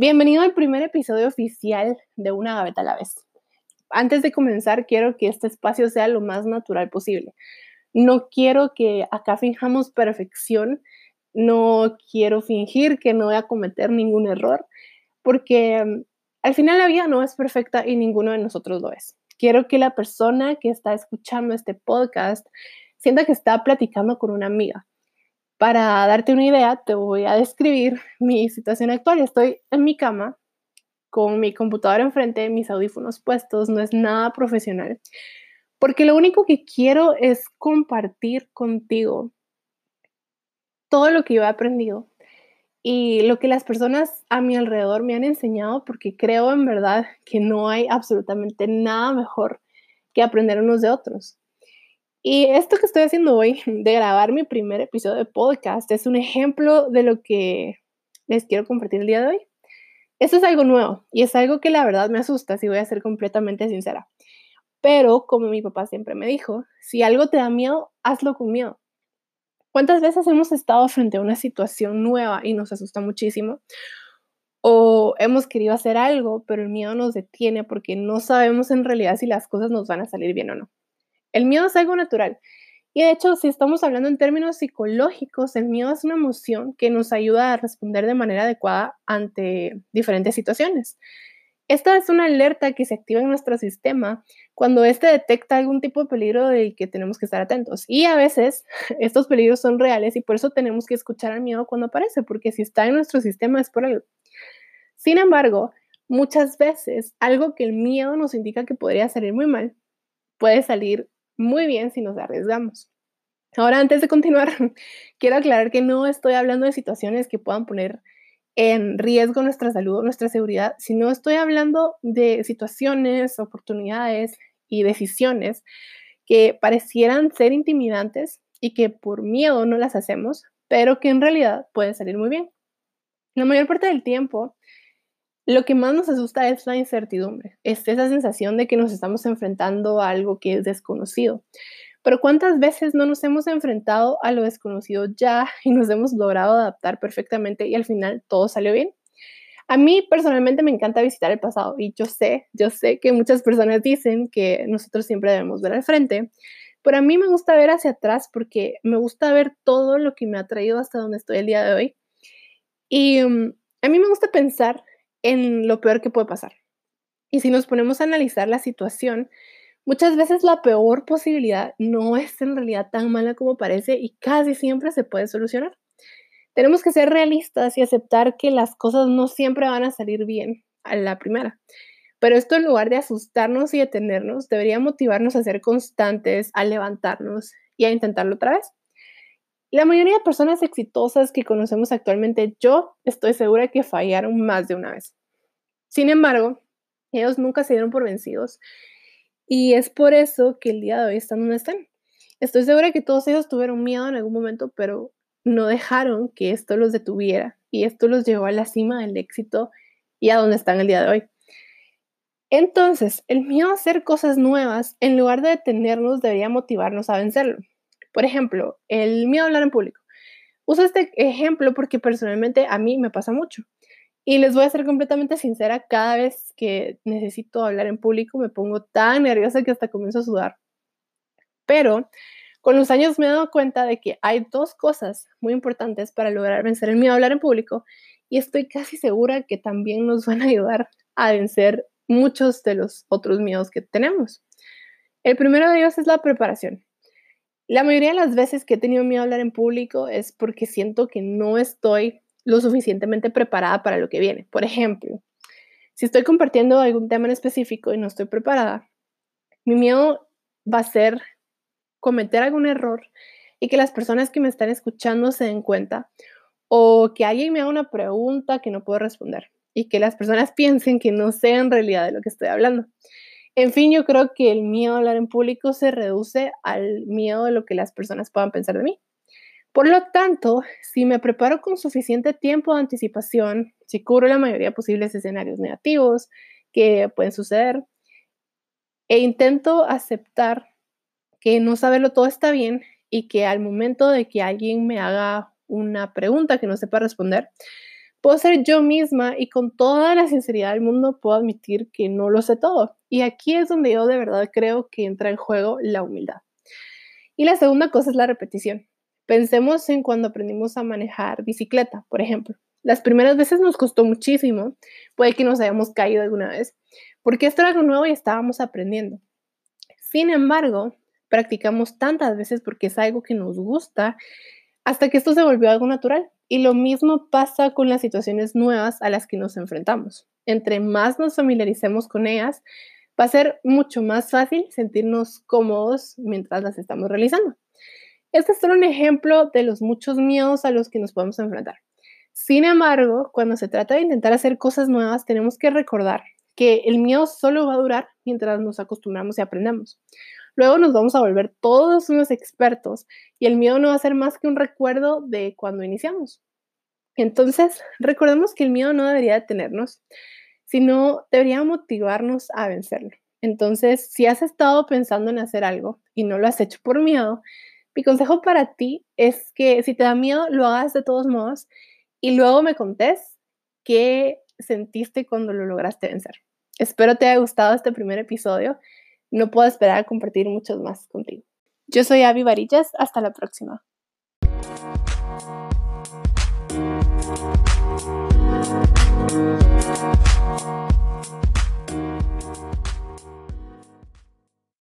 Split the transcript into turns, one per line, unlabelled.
Bienvenido al primer episodio oficial de Una Gaveta a la vez. Antes de comenzar, quiero que este espacio sea lo más natural posible. No quiero que acá finjamos perfección, no quiero fingir que no voy a cometer ningún error, porque mm, al final la vida no es perfecta y ninguno de nosotros lo es. Quiero que la persona que está escuchando este podcast sienta que está platicando con una amiga. Para darte una idea, te voy a describir mi situación actual. Estoy en mi cama con mi computadora enfrente, mis audífonos puestos, no es nada profesional, porque lo único que quiero es compartir contigo todo lo que yo he aprendido y lo que las personas a mi alrededor me han enseñado, porque creo en verdad que no hay absolutamente nada mejor que aprender unos de otros. Y esto que estoy haciendo hoy, de grabar mi primer episodio de podcast, es un ejemplo de lo que les quiero compartir el día de hoy. Esto es algo nuevo y es algo que la verdad me asusta, si voy a ser completamente sincera. Pero como mi papá siempre me dijo, si algo te da miedo, hazlo con miedo. ¿Cuántas veces hemos estado frente a una situación nueva y nos asusta muchísimo? O hemos querido hacer algo, pero el miedo nos detiene porque no sabemos en realidad si las cosas nos van a salir bien o no. El miedo es algo natural. Y de hecho, si estamos hablando en términos psicológicos, el miedo es una emoción que nos ayuda a responder de manera adecuada ante diferentes situaciones. Esta es una alerta que se activa en nuestro sistema cuando éste detecta algún tipo de peligro del que tenemos que estar atentos. Y a veces estos peligros son reales y por eso tenemos que escuchar al miedo cuando aparece, porque si está en nuestro sistema es por algo. Sin embargo, muchas veces algo que el miedo nos indica que podría salir muy mal puede salir muy bien si nos arriesgamos. Ahora, antes de continuar, quiero aclarar que no estoy hablando de situaciones que puedan poner en riesgo nuestra salud nuestra seguridad, sino estoy hablando de situaciones, oportunidades y decisiones que parecieran ser intimidantes y que por miedo no las hacemos, pero que en realidad pueden salir muy bien. La mayor parte del tiempo, lo que más nos asusta es la incertidumbre, es esa sensación de que nos estamos enfrentando a algo que es desconocido. Pero ¿cuántas veces no nos hemos enfrentado a lo desconocido ya y nos hemos logrado adaptar perfectamente y al final todo salió bien? A mí personalmente me encanta visitar el pasado y yo sé, yo sé que muchas personas dicen que nosotros siempre debemos ver al frente, pero a mí me gusta ver hacia atrás porque me gusta ver todo lo que me ha traído hasta donde estoy el día de hoy. Y um, a mí me gusta pensar en lo peor que puede pasar. Y si nos ponemos a analizar la situación, muchas veces la peor posibilidad no es en realidad tan mala como parece y casi siempre se puede solucionar. Tenemos que ser realistas y aceptar que las cosas no siempre van a salir bien a la primera. Pero esto en lugar de asustarnos y detenernos, debería motivarnos a ser constantes, a levantarnos y a intentarlo otra vez. La mayoría de personas exitosas que conocemos actualmente, yo estoy segura que fallaron más de una vez. Sin embargo, ellos nunca se dieron por vencidos y es por eso que el día de hoy están donde están. Estoy segura que todos ellos tuvieron miedo en algún momento, pero no dejaron que esto los detuviera y esto los llevó a la cima del éxito y a donde están el día de hoy. Entonces, el miedo a hacer cosas nuevas, en lugar de detenernos, debería motivarnos a vencerlo. Por ejemplo, el miedo a hablar en público. Uso este ejemplo porque personalmente a mí me pasa mucho. Y les voy a ser completamente sincera, cada vez que necesito hablar en público me pongo tan nerviosa que hasta comienzo a sudar. Pero con los años me he dado cuenta de que hay dos cosas muy importantes para lograr vencer el miedo a hablar en público y estoy casi segura que también nos van a ayudar a vencer muchos de los otros miedos que tenemos. El primero de ellos es la preparación. La mayoría de las veces que he tenido miedo a hablar en público es porque siento que no estoy lo suficientemente preparada para lo que viene. Por ejemplo, si estoy compartiendo algún tema en específico y no estoy preparada, mi miedo va a ser cometer algún error y que las personas que me están escuchando se den cuenta o que alguien me haga una pregunta que no puedo responder y que las personas piensen que no sé en realidad de lo que estoy hablando. En fin, yo creo que el miedo a hablar en público se reduce al miedo de lo que las personas puedan pensar de mí. Por lo tanto, si me preparo con suficiente tiempo de anticipación, si cubro la mayoría de posibles escenarios negativos que pueden suceder, e intento aceptar que no saberlo todo está bien y que al momento de que alguien me haga una pregunta que no sepa responder, puedo ser yo misma y con toda la sinceridad del mundo puedo admitir que no lo sé todo. Y aquí es donde yo de verdad creo que entra en juego la humildad. Y la segunda cosa es la repetición. Pensemos en cuando aprendimos a manejar bicicleta, por ejemplo. Las primeras veces nos costó muchísimo, puede que nos hayamos caído alguna vez, porque esto era algo nuevo y estábamos aprendiendo. Sin embargo, practicamos tantas veces porque es algo que nos gusta hasta que esto se volvió algo natural. Y lo mismo pasa con las situaciones nuevas a las que nos enfrentamos. Entre más nos familiaricemos con ellas, va a ser mucho más fácil sentirnos cómodos mientras las estamos realizando. Este es solo un ejemplo de los muchos miedos a los que nos podemos enfrentar. Sin embargo, cuando se trata de intentar hacer cosas nuevas, tenemos que recordar que el miedo solo va a durar mientras nos acostumbramos y aprendemos. Luego nos vamos a volver todos unos expertos y el miedo no va a ser más que un recuerdo de cuando iniciamos. Entonces, recordemos que el miedo no debería detenernos, sino debería motivarnos a vencerlo. Entonces, si has estado pensando en hacer algo y no lo has hecho por miedo, mi consejo para ti es que si te da miedo, lo hagas de todos modos y luego me contés qué sentiste cuando lo lograste vencer. Espero te haya gustado este primer episodio no puedo esperar a compartir muchos más contigo. Yo soy Avi Varillas, hasta la próxima.